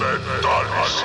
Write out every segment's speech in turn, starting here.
Metálisis.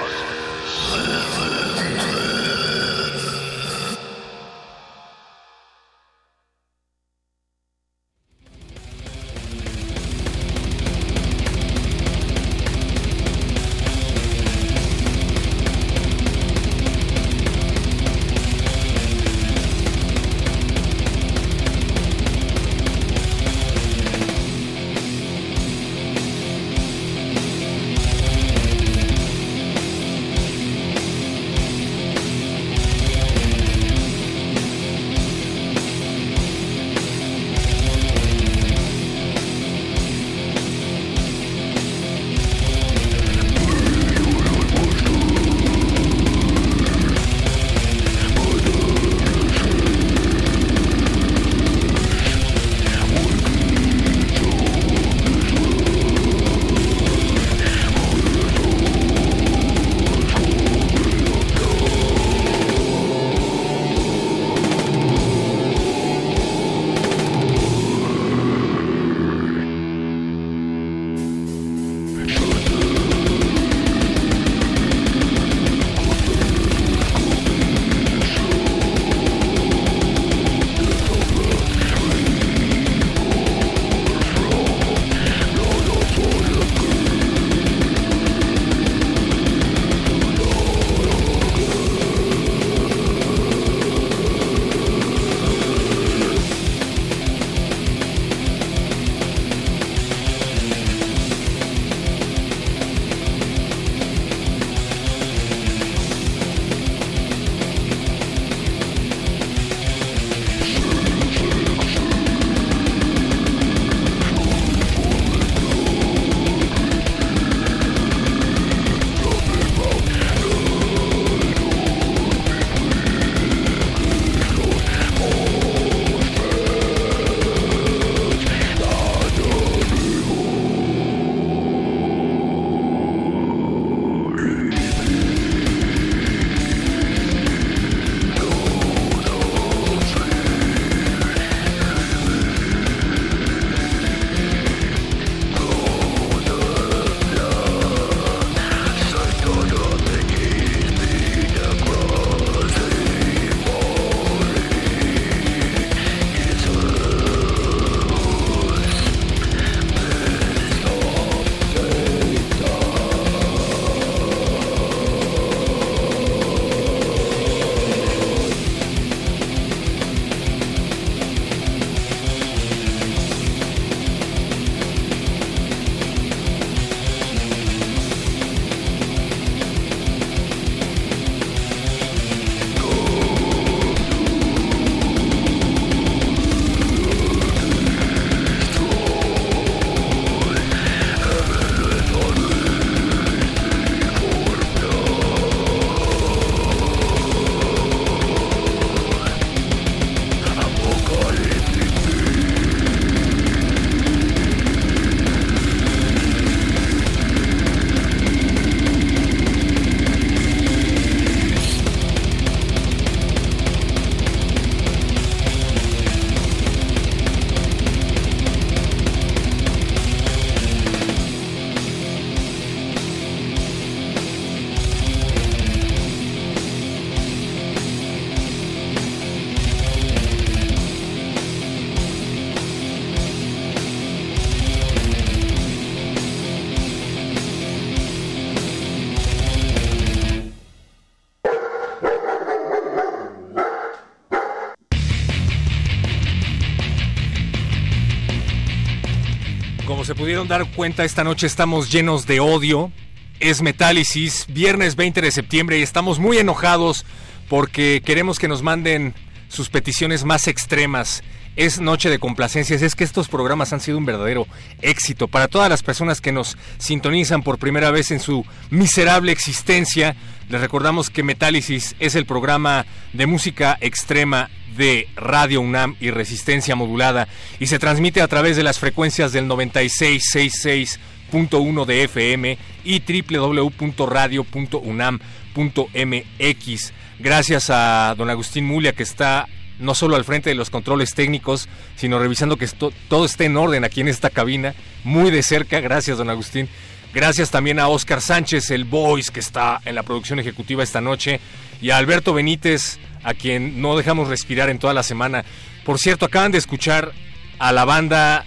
Pudieron dar cuenta, esta noche estamos llenos de odio. Es Metálisis, viernes 20 de septiembre y estamos muy enojados porque queremos que nos manden sus peticiones más extremas. Es noche de complacencias, es que estos programas han sido un verdadero éxito para todas las personas que nos sintonizan por primera vez en su miserable existencia. Les recordamos que Metálisis es el programa de música extrema de Radio UNAM y Resistencia Modulada y se transmite a través de las frecuencias del 9666.1 de FM y www.radio.unam.mx. Gracias a don Agustín Mulia que está no solo al frente de los controles técnicos, sino revisando que todo esté en orden aquí en esta cabina, muy de cerca. Gracias, don Agustín. Gracias también a Oscar Sánchez, el voice que está en la producción ejecutiva esta noche, y a Alberto Benítez, a quien no dejamos respirar en toda la semana. Por cierto, acaban de escuchar a la banda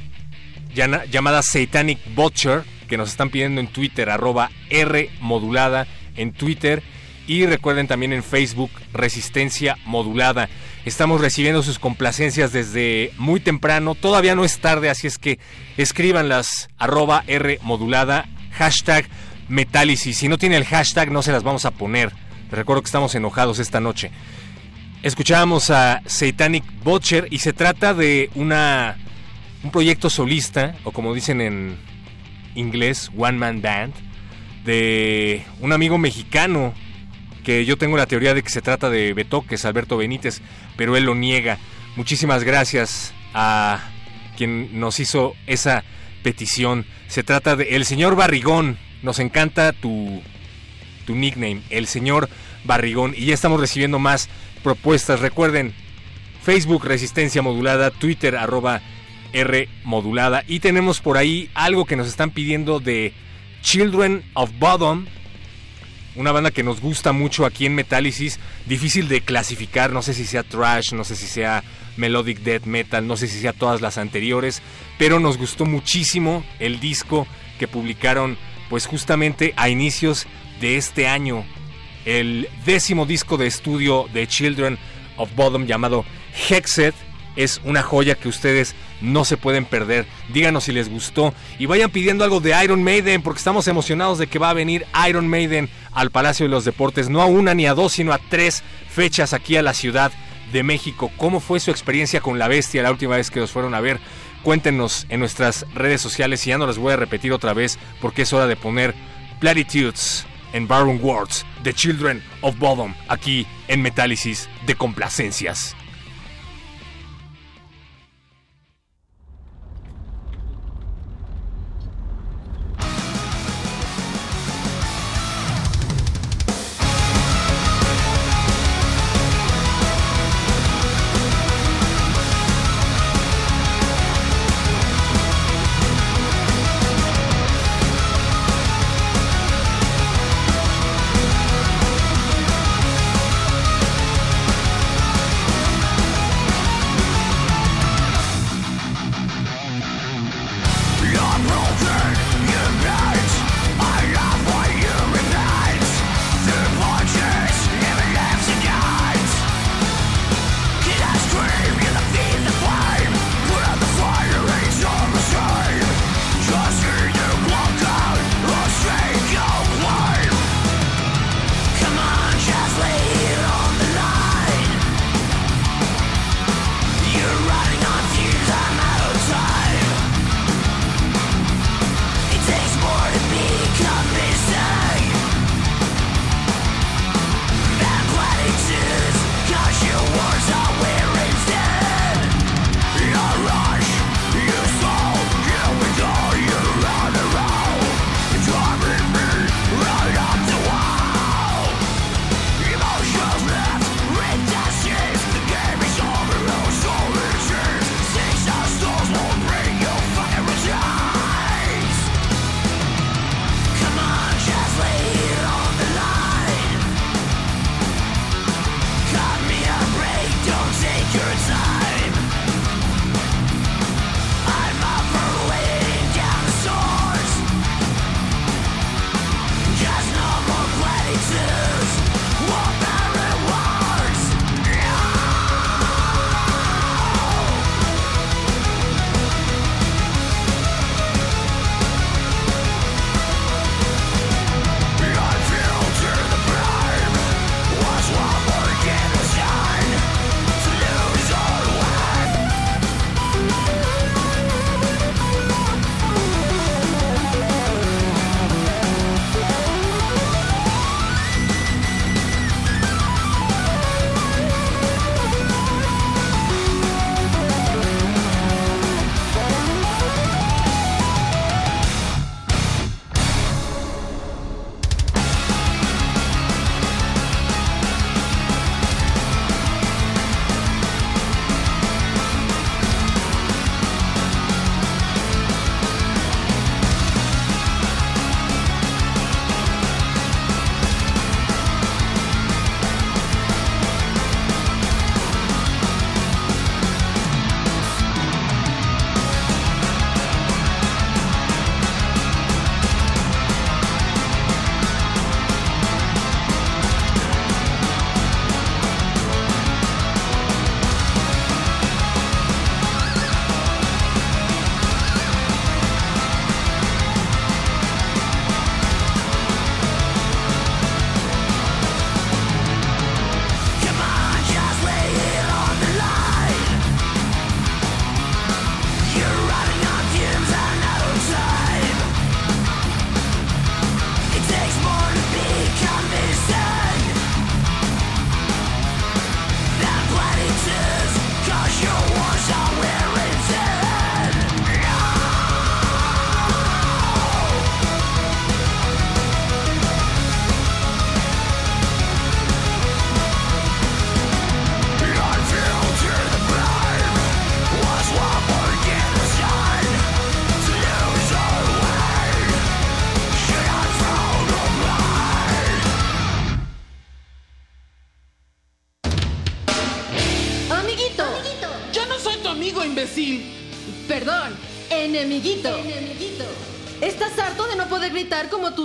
llamada Satanic Butcher, que nos están pidiendo en Twitter, arroba R en Twitter. Y recuerden también en Facebook, Resistencia Modulada. Estamos recibiendo sus complacencias desde muy temprano. Todavía no es tarde, así es que escríbanlas arroba R hashtag Metálisis. Si no tiene el hashtag, no se las vamos a poner. recuerdo que estamos enojados esta noche. Escuchábamos a Satanic Butcher y se trata de una un proyecto solista, o como dicen en inglés, One Man Band, de un amigo mexicano que yo tengo la teoría de que se trata de Beto, que es Alberto Benítez, pero él lo niega. Muchísimas gracias a quien nos hizo esa petición. Se trata de El Señor Barrigón. Nos encanta tu, tu nickname, El Señor Barrigón. Y ya estamos recibiendo más propuestas. Recuerden, Facebook Resistencia Modulada, Twitter arroba R Modulada. Y tenemos por ahí algo que nos están pidiendo de Children of Bottom. Una banda que nos gusta mucho aquí en Metálisis. Difícil de clasificar. No sé si sea trash, no sé si sea melodic death metal, no sé si sea todas las anteriores. Pero nos gustó muchísimo el disco que publicaron pues justamente a inicios de este año el décimo disco de estudio de Children of Bottom llamado Hexed. Es una joya que ustedes no se pueden perder. Díganos si les gustó y vayan pidiendo algo de Iron Maiden porque estamos emocionados de que va a venir Iron Maiden al Palacio de los Deportes, no a una ni a dos, sino a tres fechas aquí a la Ciudad de México. ¿Cómo fue su experiencia con la bestia la última vez que los fueron a ver? Cuéntenos en nuestras redes sociales y ya no les voy a repetir otra vez porque es hora de poner Platitudes en Baron Words, The Children of Bodom, aquí en Metálisis de Complacencias.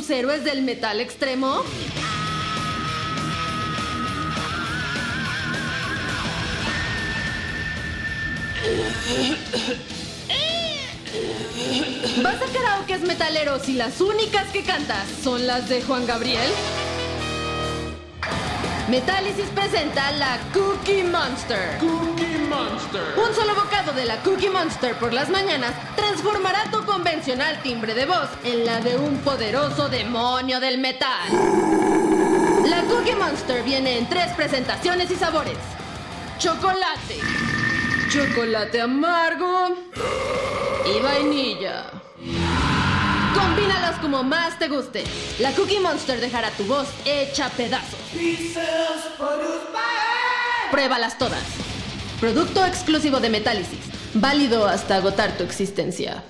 Tus héroes del metal extremo? ¿Vas a karaokes metaleros y las únicas que cantas son las de Juan Gabriel? Metálisis presenta la Cookie Monster. Cookie Monster. Un solo bocado de la Cookie Monster por las mañanas transformará tu convencional timbre de voz en la de un poderoso demonio del metal. La Cookie Monster viene en tres presentaciones y sabores. Chocolate, chocolate amargo y vainilla. Combínalos como más te guste. La Cookie Monster dejará tu voz hecha pedazos. Pruébalas todas. Producto exclusivo de Metálisis. Válido hasta agotar tu existencia.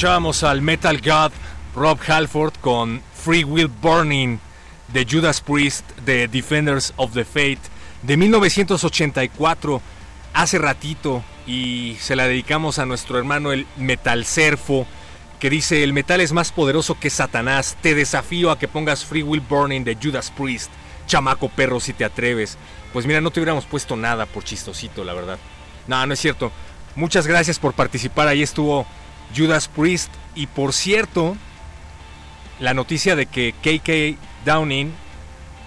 Escuchábamos al Metal God Rob Halford con Free Will Burning de Judas Priest de Defenders of the Faith de 1984, hace ratito, y se la dedicamos a nuestro hermano el Metal Serfo, que dice, el metal es más poderoso que Satanás, te desafío a que pongas Free Will Burning de Judas Priest, chamaco perro si te atreves. Pues mira, no te hubiéramos puesto nada por chistosito, la verdad. No, no es cierto. Muchas gracias por participar, ahí estuvo Judas Priest, y por cierto, la noticia de que KK Downing,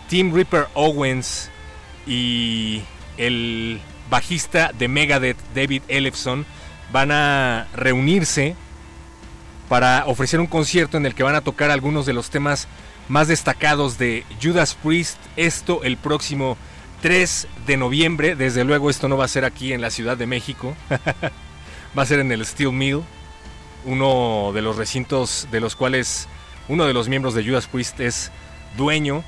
Tim Ripper Owens y el bajista de Megadeth, David Ellefson, van a reunirse para ofrecer un concierto en el que van a tocar algunos de los temas más destacados de Judas Priest. Esto el próximo 3 de noviembre. Desde luego esto no va a ser aquí en la Ciudad de México. va a ser en el Steel Mill, uno de los recintos de los cuales uno de los miembros de Judas Priest es dueño.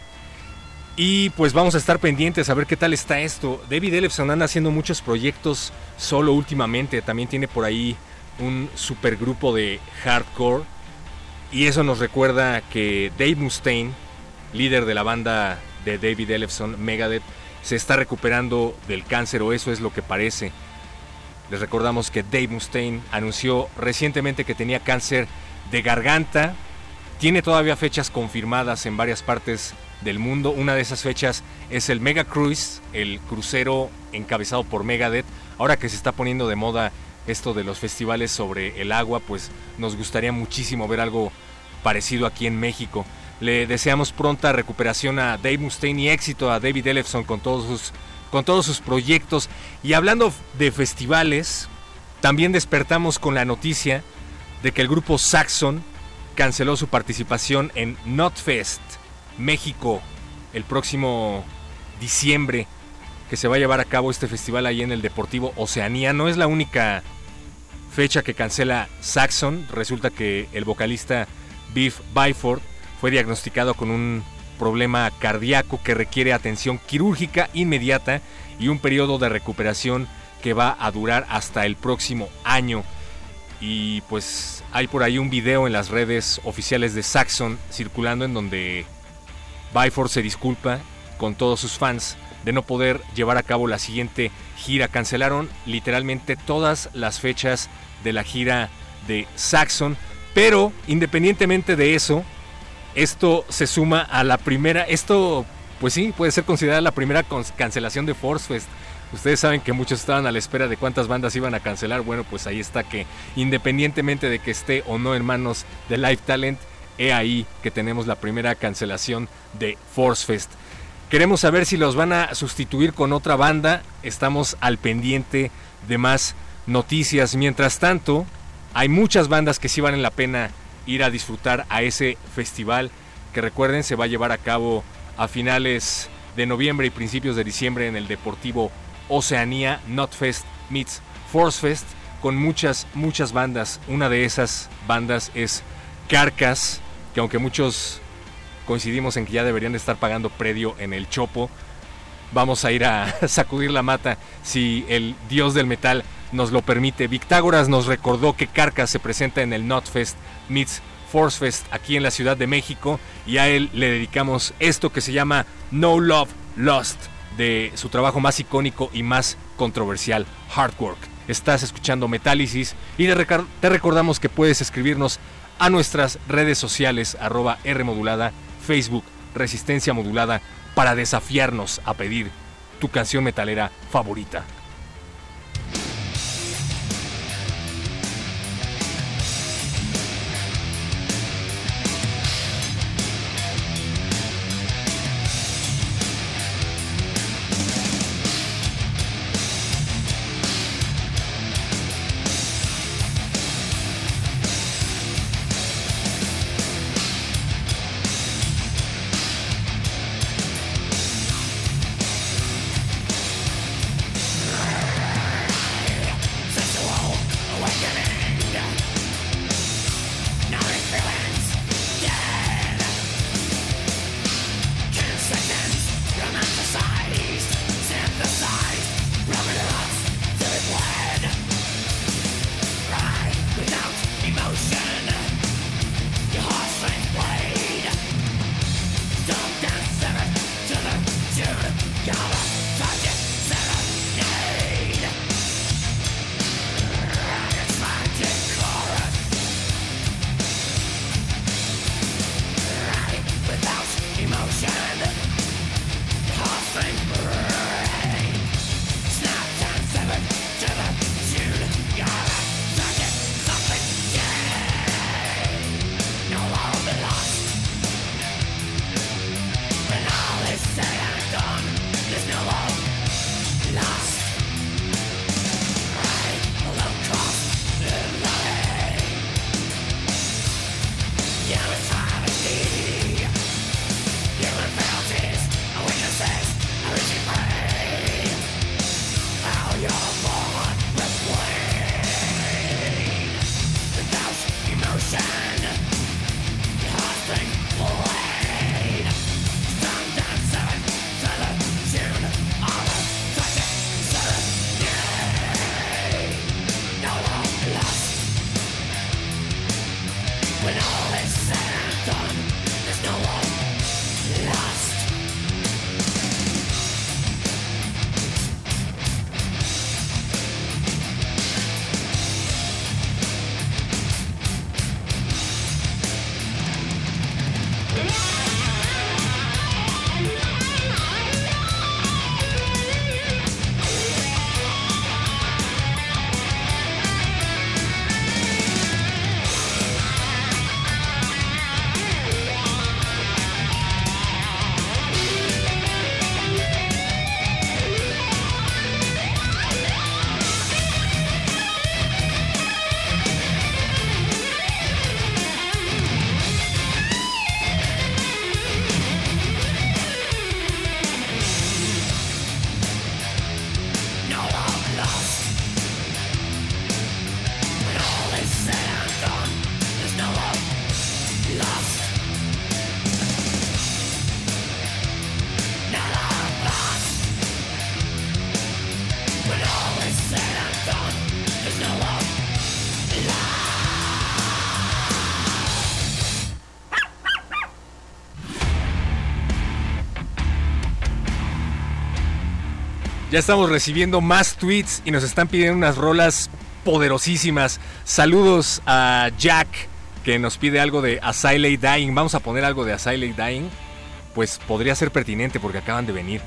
Y pues vamos a estar pendientes a ver qué tal está esto. David Ellefson anda haciendo muchos proyectos solo últimamente. También tiene por ahí un supergrupo de hardcore. Y eso nos recuerda que Dave Mustaine, líder de la banda de David Ellefson, Megadeth, se está recuperando del cáncer o eso es lo que parece. Les recordamos que Dave Mustaine anunció recientemente que tenía cáncer de garganta. Tiene todavía fechas confirmadas en varias partes del mundo. Una de esas fechas es el Mega Cruise, el crucero encabezado por Megadeth. Ahora que se está poniendo de moda esto de los festivales sobre el agua, pues nos gustaría muchísimo ver algo parecido aquí en México. Le deseamos pronta recuperación a Dave Mustaine y éxito a David Ellefson con todos sus, con todos sus proyectos. Y hablando de festivales, también despertamos con la noticia de que el grupo Saxon canceló su participación en Notfest México el próximo diciembre que se va a llevar a cabo este festival ahí en el Deportivo Oceanía. No es la única fecha que cancela Saxon. Resulta que el vocalista Biff Byford fue diagnosticado con un problema cardíaco que requiere atención quirúrgica inmediata y un periodo de recuperación que va a durar hasta el próximo año. Y pues hay por ahí un video en las redes oficiales de Saxon circulando en donde Byford se disculpa con todos sus fans de no poder llevar a cabo la siguiente gira. Cancelaron literalmente todas las fechas de la gira de Saxon, pero independientemente de eso, esto se suma a la primera, esto pues sí, puede ser considerada la primera cancelación de Force Fest. Ustedes saben que muchos estaban a la espera de cuántas bandas iban a cancelar. Bueno, pues ahí está que independientemente de que esté o no en manos de Live Talent, he ahí que tenemos la primera cancelación de Force Fest. Queremos saber si los van a sustituir con otra banda. Estamos al pendiente de más noticias. Mientras tanto, hay muchas bandas que sí valen la pena ir a disfrutar a ese festival que recuerden se va a llevar a cabo a finales de noviembre y principios de diciembre en el Deportivo Oceanía Notfest meets Force Fest con muchas, muchas bandas. Una de esas bandas es Carcas, que aunque muchos coincidimos en que ya deberían de estar pagando predio en el Chopo, vamos a ir a sacudir la mata si el dios del metal nos lo permite. Victágoras nos recordó que Carcas se presenta en el Notfest meets Force Fest aquí en la Ciudad de México y a él le dedicamos esto que se llama No Love Lost de su trabajo más icónico y más controversial, Hard Work. Estás escuchando Metálisis y te recordamos que puedes escribirnos a nuestras redes sociales arroba R modulada, Facebook, Resistencia Modulada, para desafiarnos a pedir tu canción metalera favorita. Ya estamos recibiendo más tweets y nos están pidiendo unas rolas poderosísimas. Saludos a Jack que nos pide algo de Asyley Dying. Vamos a poner algo de Asyley Dying. Pues podría ser pertinente porque acaban de venir.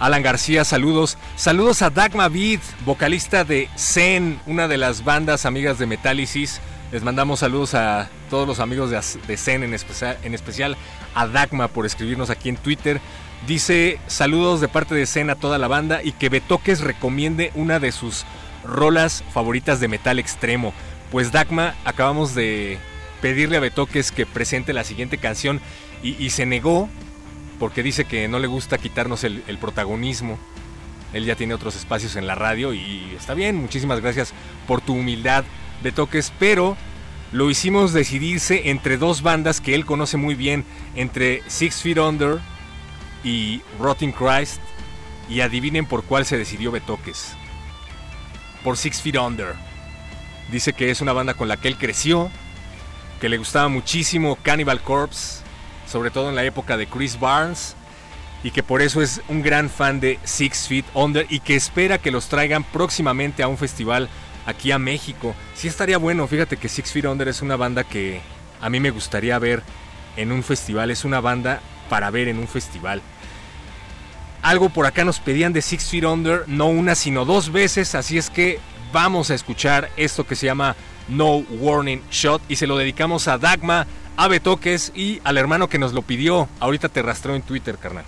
Alan García, saludos. Saludos a Dagma Beat, vocalista de Zen, una de las bandas amigas de Metálisis. Les mandamos saludos a todos los amigos de, Zen, en especial a Dagma por escribirnos aquí en Twitter. Dice saludos de parte de Zen a toda la banda y que Betoques recomiende una de sus rolas favoritas de metal extremo. Pues Dagma acabamos de pedirle a Betoques que presente la siguiente canción y, y se negó porque dice que no le gusta quitarnos el, el, protagonismo. Él ya tiene otros espacios en la radio y está bien, muchísimas gracias por tu humildad, Betoques, pero lo hicimos decidirse entre dos bandas que él conoce muy bien, entre Six Feet Under y Rotting Christ, y adivinen por cuál se decidió Betoques. Por Six Feet Under. Dice que es una banda con la que él creció, que le gustaba muchísimo Cannibal Corpse, sobre todo en la época de Chris Barnes, y que por eso es un gran fan de Six Feet Under y que espera que los traigan próximamente a un festival aquí a México. Sí estaría bueno, fíjate que Six Feet Under es una banda que a mí me gustaría ver en un festival, es una banda para ver en un festival. Algo por acá nos pedían de Six Feet Under, no una sino dos veces, así es que vamos a escuchar esto que se llama No Warning Shot y se lo dedicamos a Dagma, a Betoques y al hermano que nos lo pidió. Ahorita te rastreo en Twitter, carnal.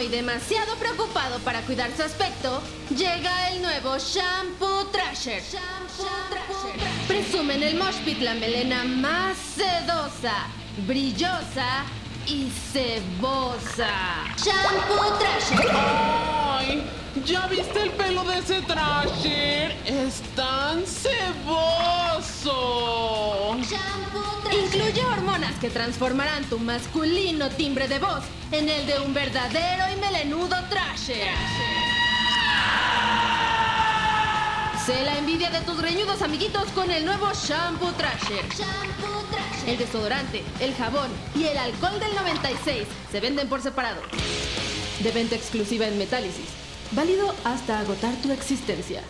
Y demasiado preocupado para cuidar su aspecto, llega el nuevo Shampoo Trasher. Shampoo Trasher. Presume en el Mosh Pit la melena más sedosa, brillosa y cebosa. Shampoo Trasher. ¡Ay! ¿Ya viste el pelo de ese Trasher? ¡Es tan ceboso! Incluye hormonas que transformarán tu masculino timbre de voz en el de un verdadero y melenudo Trasher. Sé la envidia de tus reñudos amiguitos con el nuevo Shampoo Trasher. El desodorante, el jabón y el alcohol del 96 se venden por separado. De venta exclusiva en Metálisis. Válido hasta agotar tu existencia.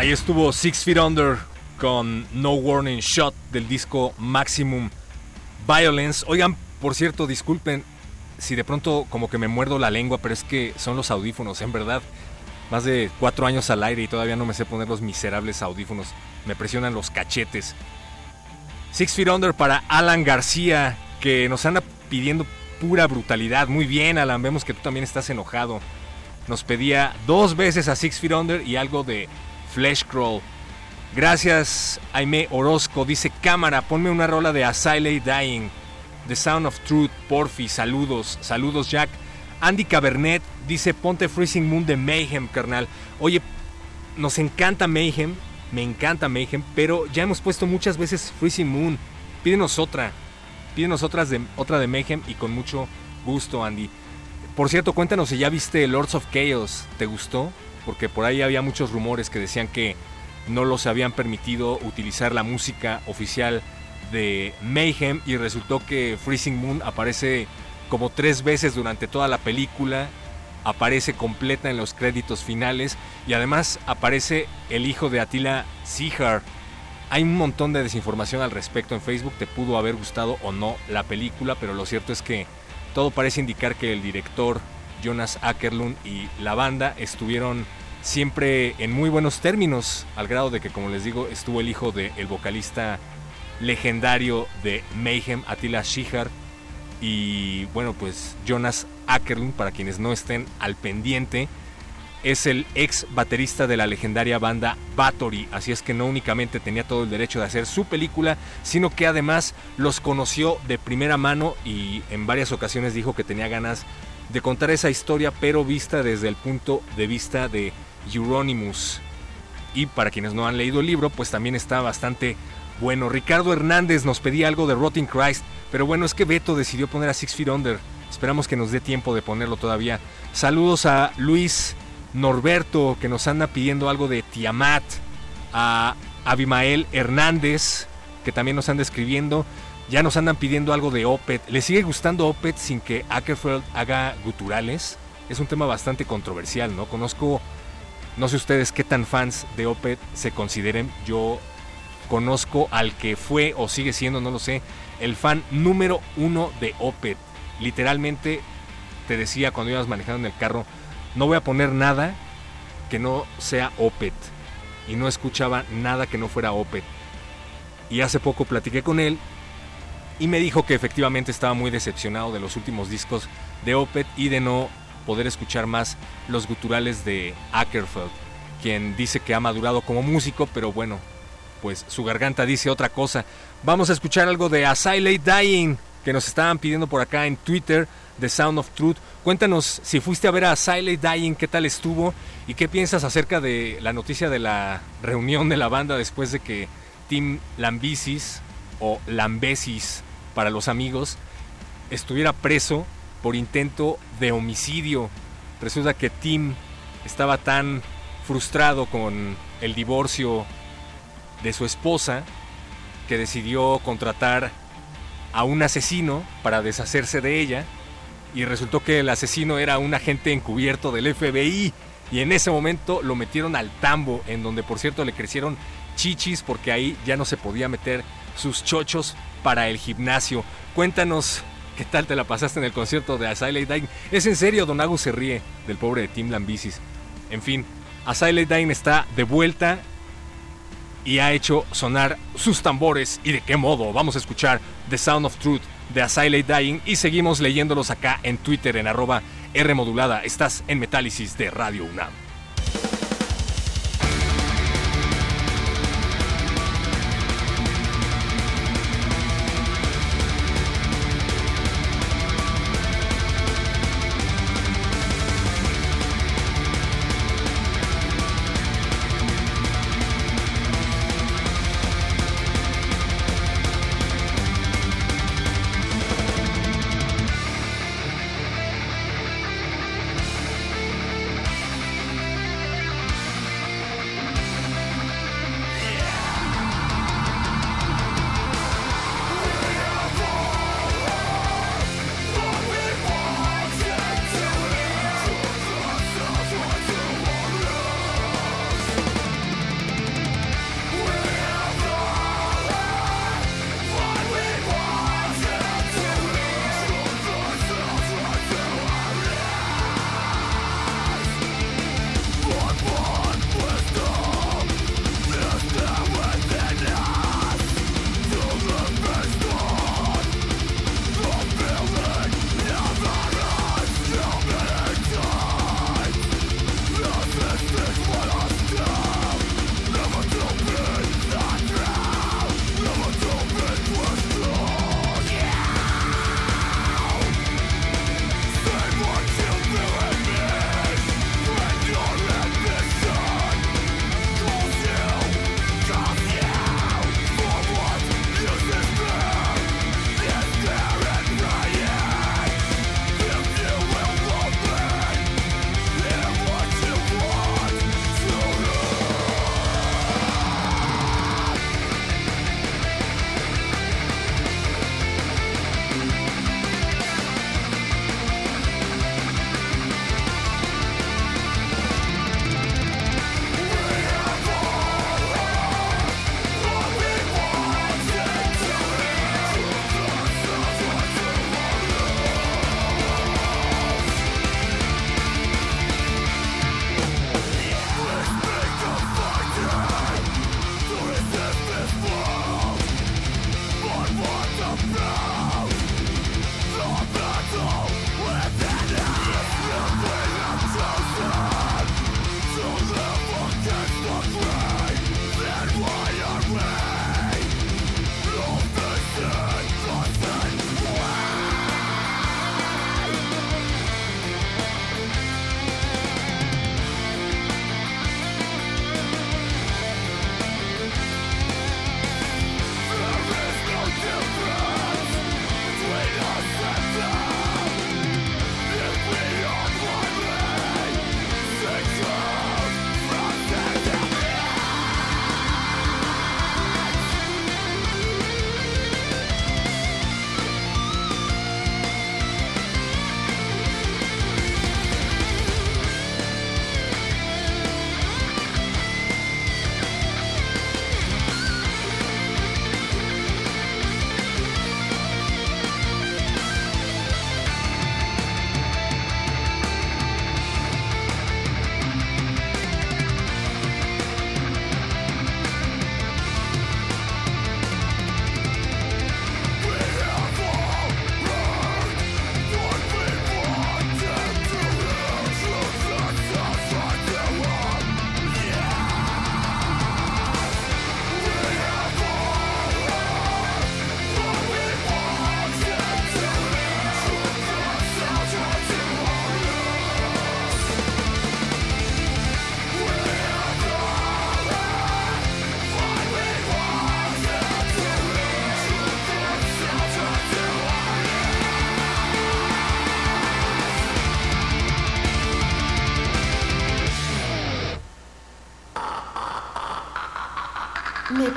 Ahí estuvo Six Feet Under con No Warning Shot del disco Maximum Violence. Oigan, por cierto, disculpen si de pronto como que me muerdo la lengua, pero es que son los audífonos, en verdad. Más de cuatro años al aire y todavía no me sé poner los miserables audífonos. Me presionan los cachetes. Six Feet Under para Alan García, que nos anda pidiendo pura brutalidad. Muy bien, Alan, vemos que tú también estás enojado. Nos pedía dos veces a Six Feet Under y algo de Flesh Crawl. Gracias, Aime Orozco. Dice cámara, ponme una rola de Asyley Dying. The Sound of Truth, Porfi. Saludos, saludos, Jack. Andy Cabernet dice ponte Freezing Moon de Mayhem, carnal. Oye, nos encanta Mayhem, me encanta Mayhem, pero ya hemos puesto muchas veces Freezing Moon. Pídenos otra, pídenos otras de, otra de Mayhem y con mucho gusto, Andy. Por cierto, cuéntanos si ya viste Lords of Chaos, ¿te gustó? Porque por ahí había muchos rumores que decían que no los habían permitido utilizar la música oficial de Mayhem y resultó que Freezing Moon aparece como tres veces durante toda la película, aparece completa en los créditos finales y además aparece el hijo de Attila Seahar. Hay un montón de desinformación al respecto en Facebook, te pudo haber gustado o no la película, pero lo cierto es que todo parece indicar que el director Jonas Ackerlund y la banda estuvieron siempre en muy buenos términos, al grado de que, como les digo, estuvo el hijo del vocalista legendario de Mayhem, Attila Shihar, y bueno, pues Jonas Ackerlund, para quienes no estén al pendiente, es el ex baterista de la legendaria banda Bathory, así es que no únicamente tenía todo el derecho de hacer su película, sino que además los conoció de primera mano y en varias ocasiones dijo que tenía ganas de contar esa historia, pero vista desde el punto de vista de Euronymous. Y para quienes no han leído el libro, pues también está bastante bueno. Ricardo Hernández nos pedía algo de Rotting Christ, pero bueno, es que Beto decidió poner a Six Feet Under. Esperamos que nos dé tiempo de ponerlo todavía. Saludos a Luis Norberto, que nos anda pidiendo algo de Tiamat. A Abimael Hernández, que también nos anda escribiendo. Ya nos andan pidiendo algo de Opet. ¿Le sigue gustando Opet sin que Ackerfeld haga guturales? Es un tema bastante controversial, ¿no? Conozco, no sé ustedes qué tan fans de Opet se consideren. Yo conozco al que fue o sigue siendo, no lo sé, el fan número uno de Opet. Literalmente te decía cuando ibas manejando en el carro, no voy a poner nada que no sea Opet. Y no escuchaba nada que no fuera Opet. Y hace poco platiqué con él y me dijo que efectivamente estaba muy decepcionado de los últimos discos de Opet y de no poder escuchar más los guturales de Ackerfeld, quien dice que ha madurado como músico, pero bueno, pues su garganta dice otra cosa. Vamos a escuchar algo de Asyley Dying, que nos estaban pidiendo por acá en Twitter, The Sound of Truth. Cuéntanos si fuiste a ver a Asyley Dying, qué tal estuvo y qué piensas acerca de la noticia de la reunión de la banda después de que Tim Lambesis o Lambesis para los amigos estuviera preso por intento de homicidio. Resulta que Tim estaba tan frustrado con el divorcio de su esposa que decidió contratar a un asesino para deshacerse de ella y resultó que el asesino era un agente encubierto del FBI y en ese momento lo metieron al tambo en donde por cierto le crecieron chichis porque ahí ya no se podía meter sus chochos para el gimnasio. Cuéntanos qué tal te la pasaste en el concierto de Asyley Dying. Es en serio, Don Agus se ríe del pobre de Tim Lambisis. En fin, Asyley Dying está de vuelta y ha hecho sonar sus tambores y de qué modo. Vamos a escuchar The Sound of Truth de Asylate Dying y seguimos leyéndolos acá en Twitter en arroba R modulada. Estás en Metálisis de Radio UNAM.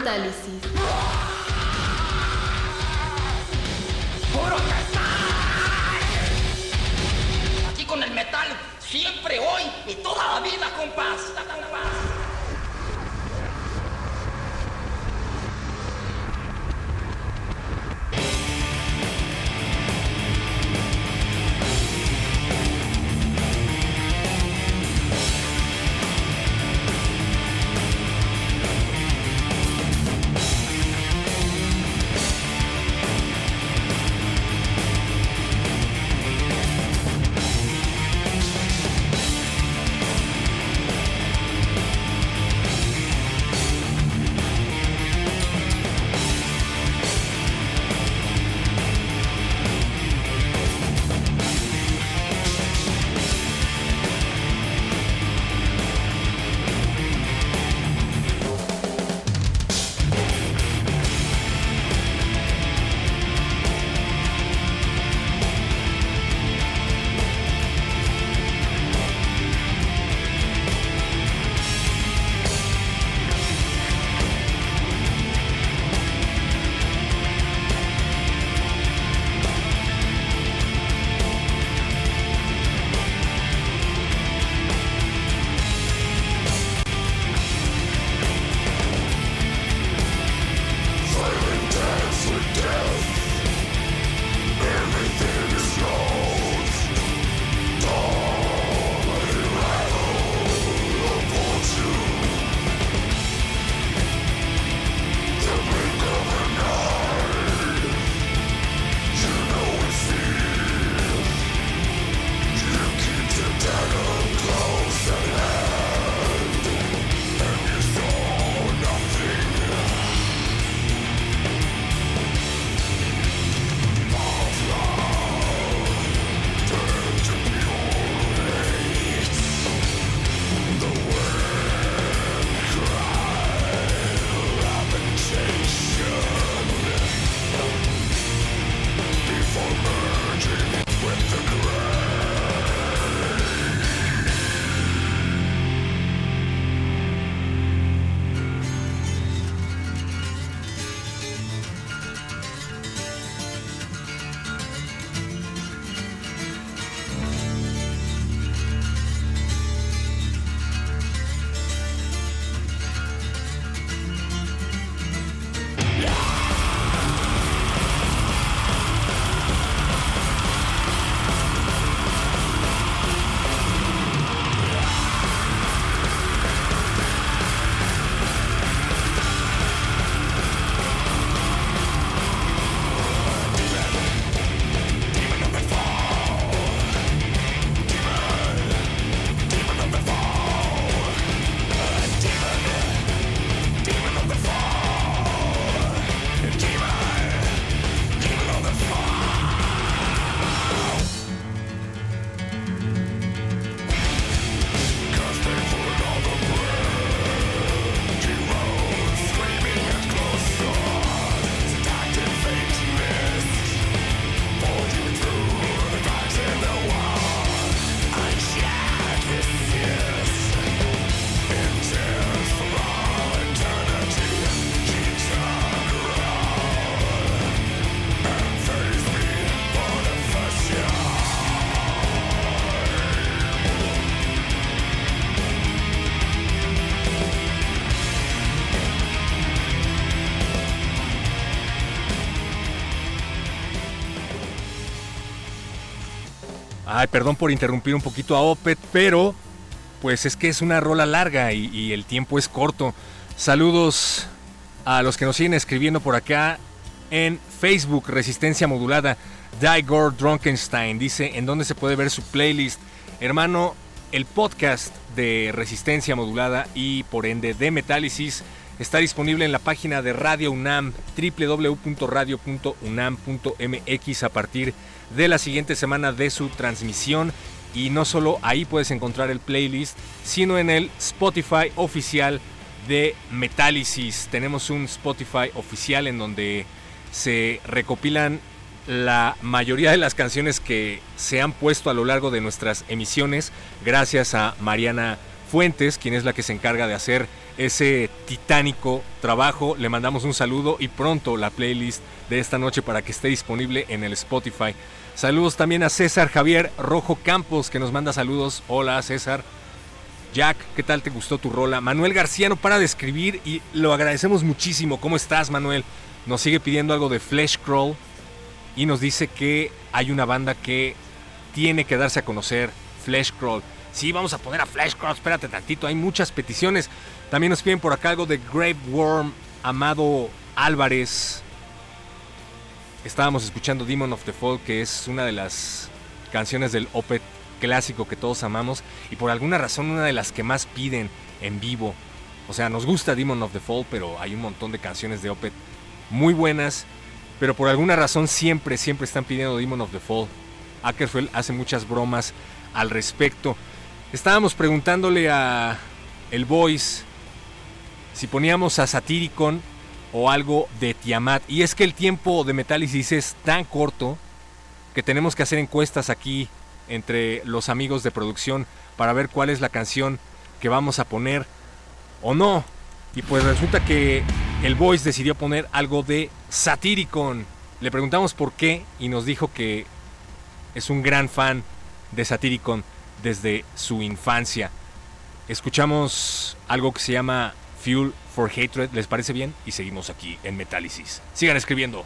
Metálisis. Perdón por interrumpir un poquito a Opet, pero pues es que es una rola larga y, y el tiempo es corto. Saludos a los que nos siguen escribiendo por acá en Facebook, Resistencia Modulada. Digor Drunkenstein dice en dónde se puede ver su playlist. Hermano, el podcast de Resistencia Modulada y por ende de Metálisis está disponible en la página de Radio UNAM, www.radio.unam.mx a partir de la siguiente semana de su transmisión. Y no solo ahí puedes encontrar el playlist, sino en el Spotify oficial de Metálisis. Tenemos un Spotify oficial en donde se recopilan la mayoría de las canciones que se han puesto a lo largo de nuestras emisiones, gracias a Mariana Fuentes, quien es la que se encarga de hacer ese titánico trabajo. Le mandamos un saludo y pronto la playlist de esta noche para que esté disponible en el Spotify. Saludos también a César Javier Rojo Campos, que nos manda saludos. Hola César. Jack, ¿qué tal te gustó tu rola? Manuel García no para de escribir y lo agradecemos muchísimo. ¿Cómo estás, Manuel? Nos sigue pidiendo algo de Flesh Crawl y nos dice que hay una banda que tiene que darse a conocer, Flesh Crawl. Sí, vamos a poner a Flesh Crawl, espérate tantito, hay muchas peticiones. También nos piden por acá algo de Grave Worm, Amado Álvarez. Estábamos escuchando Demon of the Fall, que es una de las canciones del Opet clásico que todos amamos y por alguna razón una de las que más piden en vivo. O sea, nos gusta Demon of the Fall, pero hay un montón de canciones de Opet muy buenas, pero por alguna razón siempre, siempre están pidiendo Demon of the Fall. Ackerfeld hace muchas bromas al respecto. Estábamos preguntándole a el Voice si poníamos a Satyricon o algo de Tiamat. Y es que el tiempo de Metálisis es tan corto que tenemos que hacer encuestas aquí entre los amigos de producción para ver cuál es la canción que vamos a poner o no. Y pues resulta que el Voice decidió poner algo de Satyricon. Le preguntamos por qué y nos dijo que es un gran fan de Satyricon desde su infancia. Escuchamos algo que se llama Fuel for Hatred. ¿Les parece bien? Y seguimos aquí en Metálisis. Sigan escribiendo.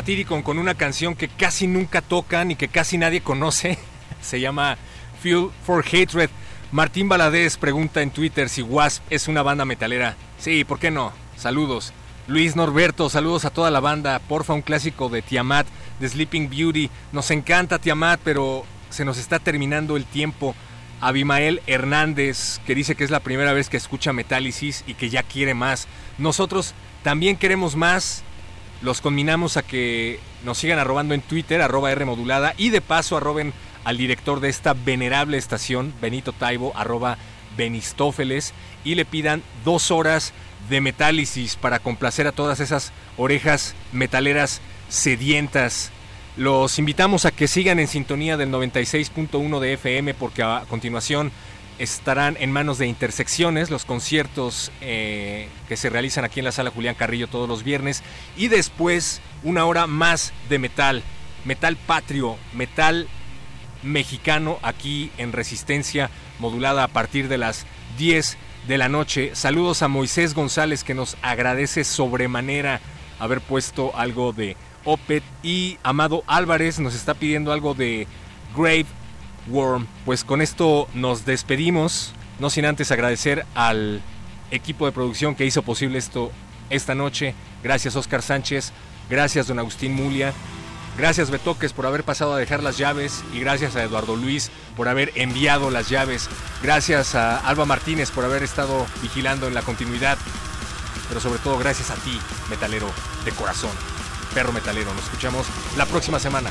Satyricon con una canción que casi nunca tocan y que casi nadie conoce. Se llama Fuel for Hatred. Martín Baladés pregunta en Twitter si Wasp es una banda metalera. Sí, ¿por qué no? Saludos. Luis Norberto, saludos a toda la banda. Porfa, un clásico de Tiamat, de Sleeping Beauty. Nos encanta Tiamat, pero se nos está terminando el tiempo. Abimael Hernández, que dice que es la primera vez que escucha Metálisis y que ya quiere más. Nosotros también queremos más los combinamos a que nos sigan arrobando en Twitter, arroba R modulada, y de paso arroben al director de esta venerable estación, Benito Taibo, arroba Benistófeles, y le pidan dos horas de metálisis para complacer a todas esas orejas metaleras sedientas. Los invitamos a que sigan en sintonía del 96.1 de FM porque a continuación estarán en manos de Intersecciones, los conciertos eh, que se realizan aquí en la sala Julián Carrillo todos los viernes. Y después una hora más de metal, metal patrio, metal mexicano aquí en Resistencia, modulada a partir de las 10 de la noche. Saludos a Moisés González que nos agradece sobremanera haber puesto algo de Opet y Amado Álvarez nos está pidiendo algo de Grave Worm. Pues con esto nos despedimos, no sin antes agradecer al equipo de producción que hizo posible esto esta noche. Gracias Oscar Sánchez, gracias don Agustín Mulia, gracias Betoques por haber pasado a dejar las llaves y gracias a Eduardo Luis por haber enviado las llaves. Gracias a Alba Martínez por haber estado vigilando en la continuidad. Pero sobre todo gracias a ti, metalero de corazón, perro metalero. Nos escuchamos la próxima semana.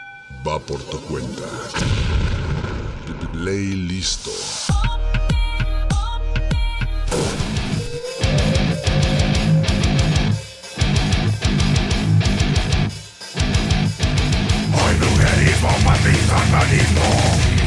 va por tu cuenta. Ley listo. Hoy brujerismo, patricio, Fucking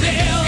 Still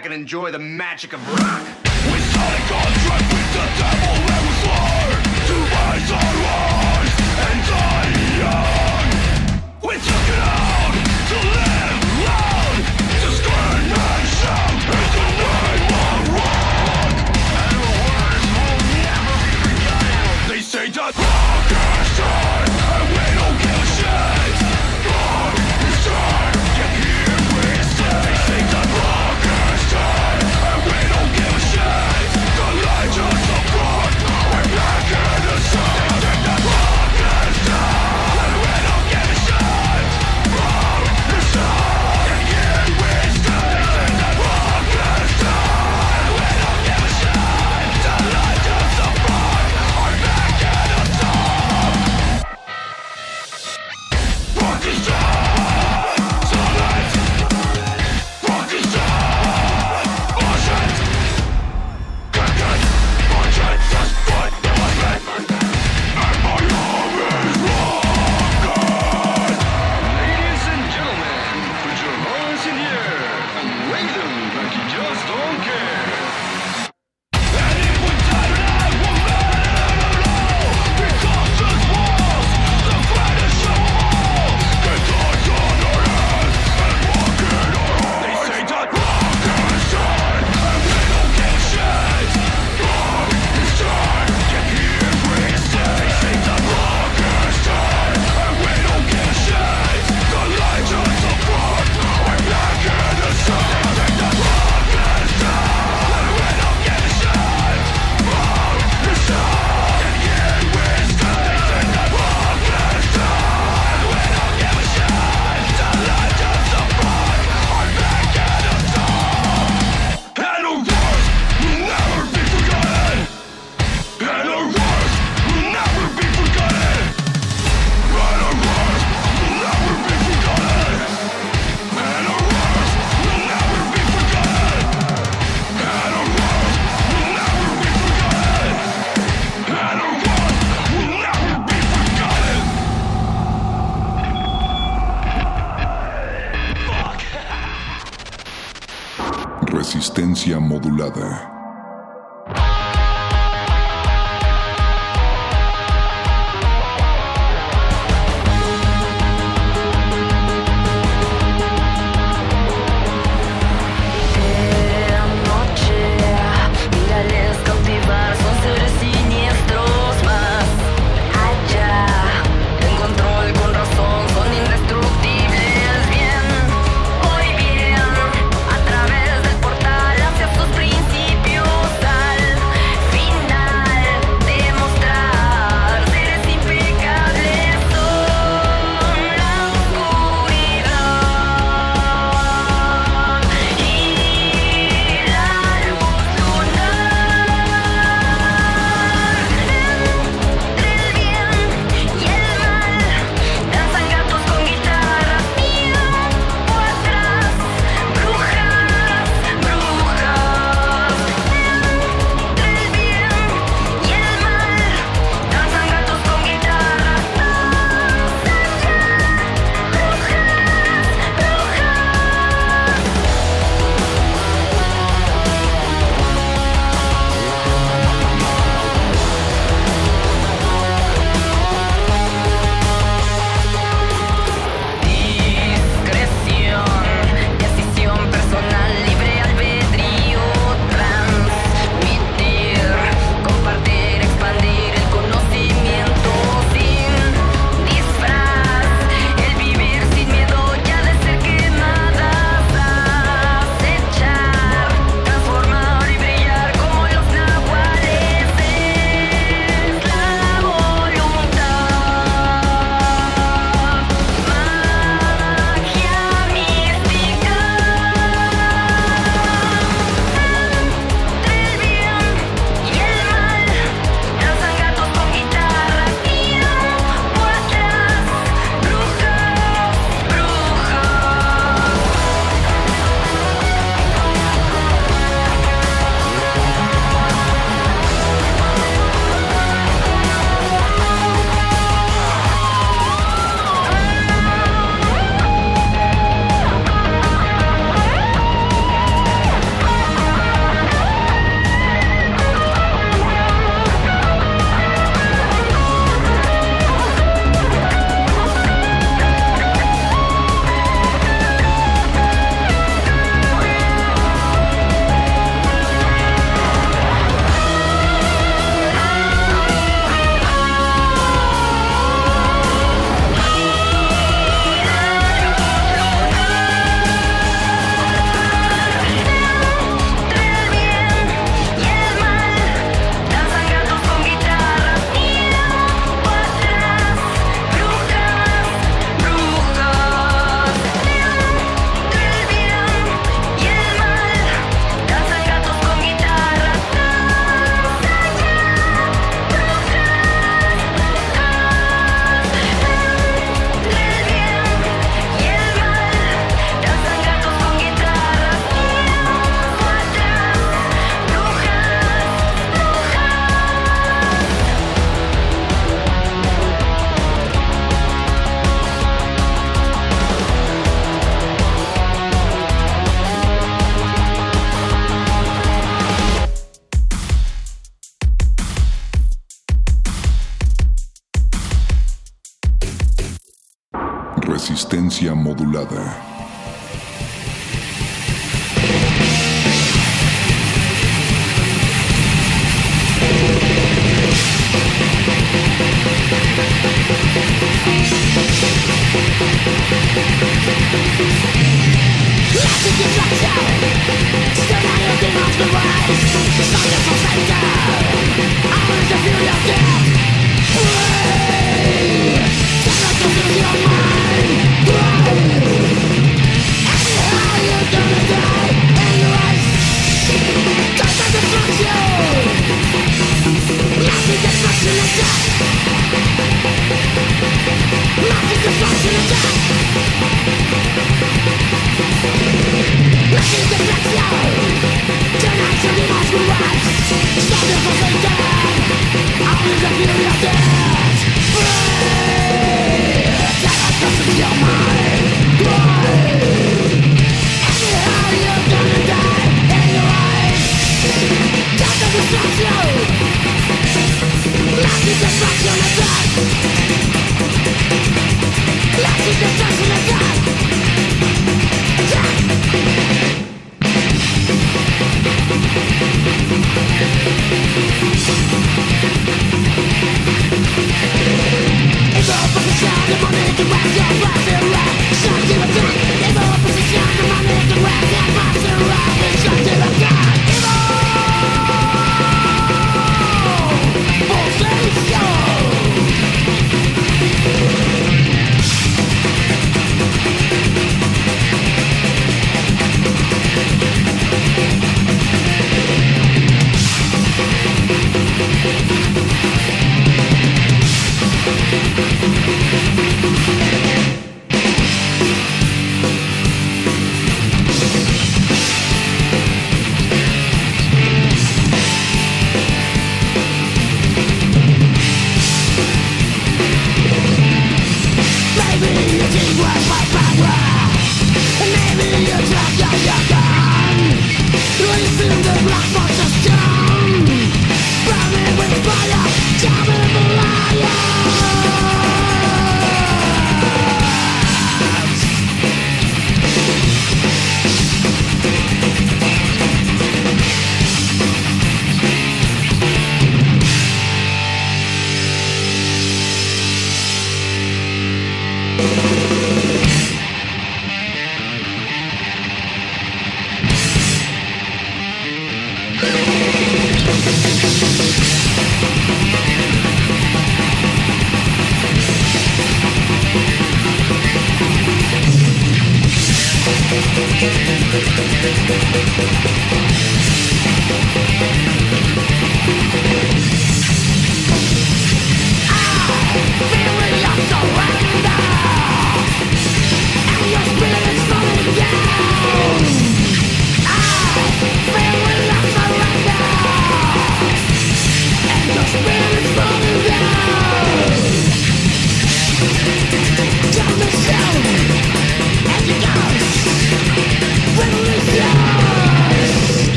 back and enjoy the magic of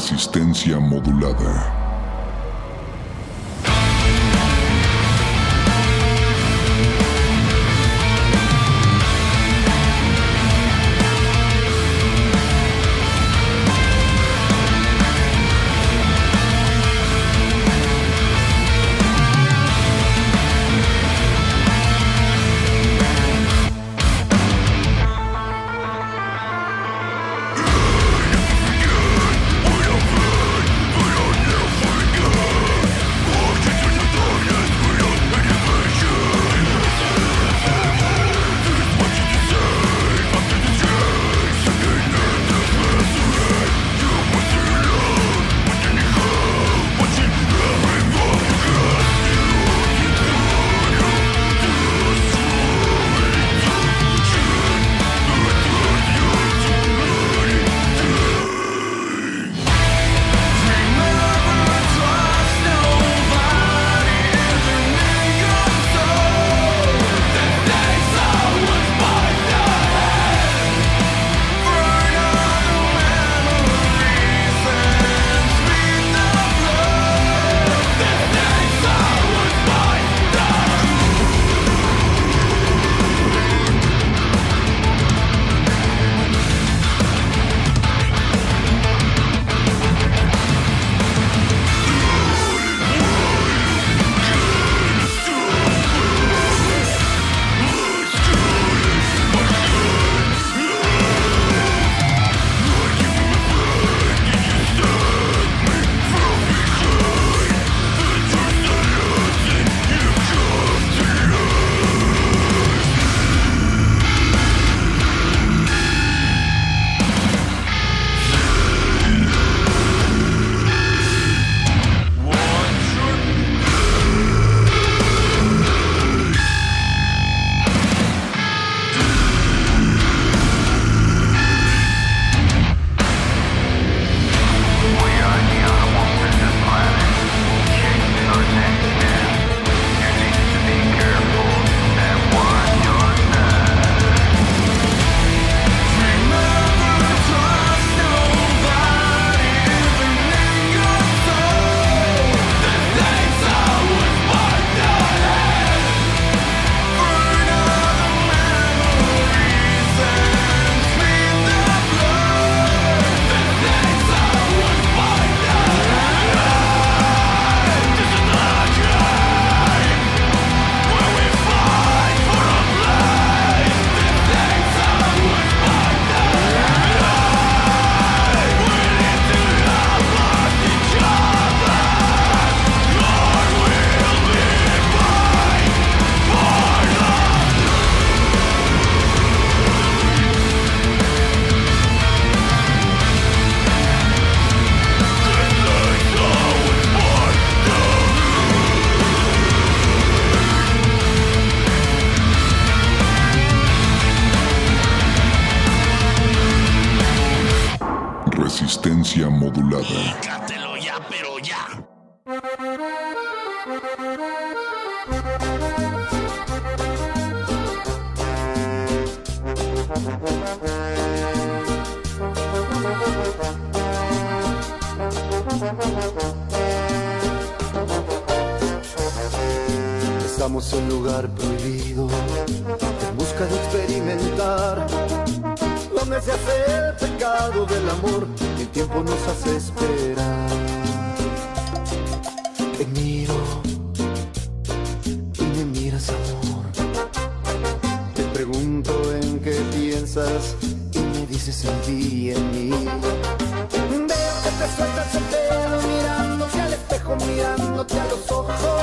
Resistencia modulada. Resistencia modulada. Cátelo ya, pero ya. Estamos en lugar prohibido, en busca de experimentar, donde se hace el pecado del amor, tiempo nos hace esperar. Te miro y me miras amor. Te pregunto en qué piensas y me dices en ti y en mí. Veo que te sueltas el pelo mirándote al espejo, mirándote a los ojos.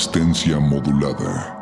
Resistencia modulada.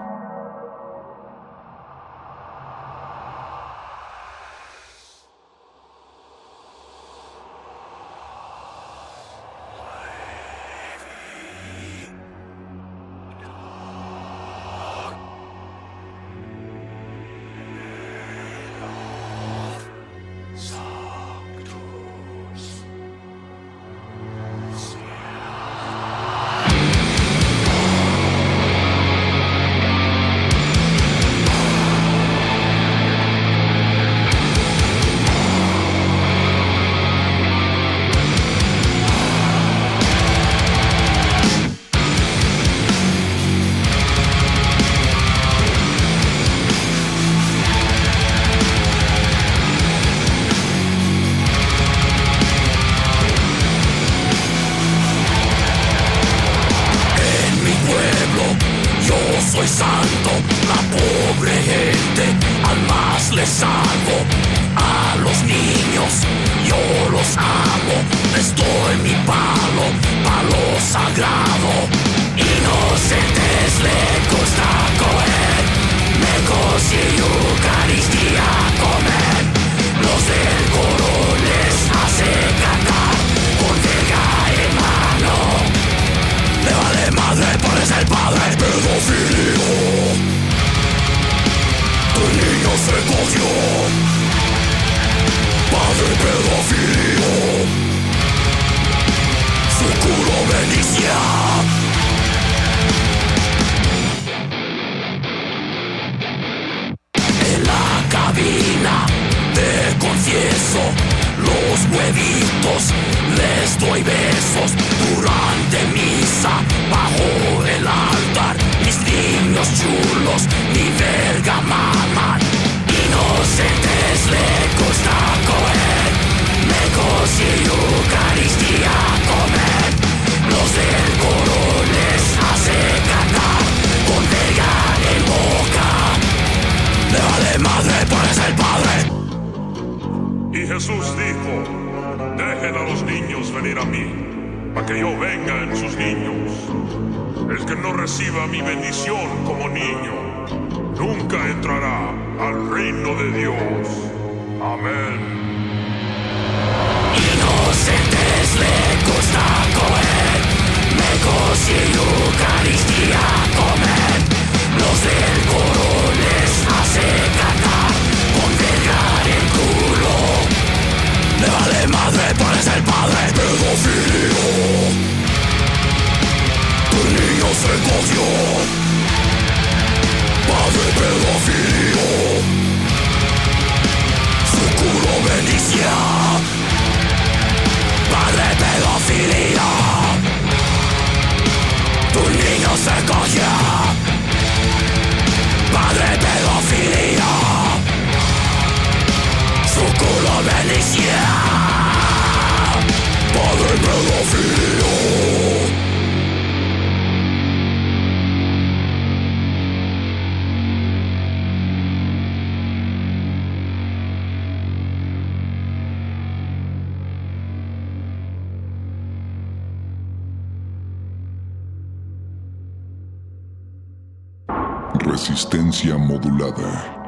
Modulada.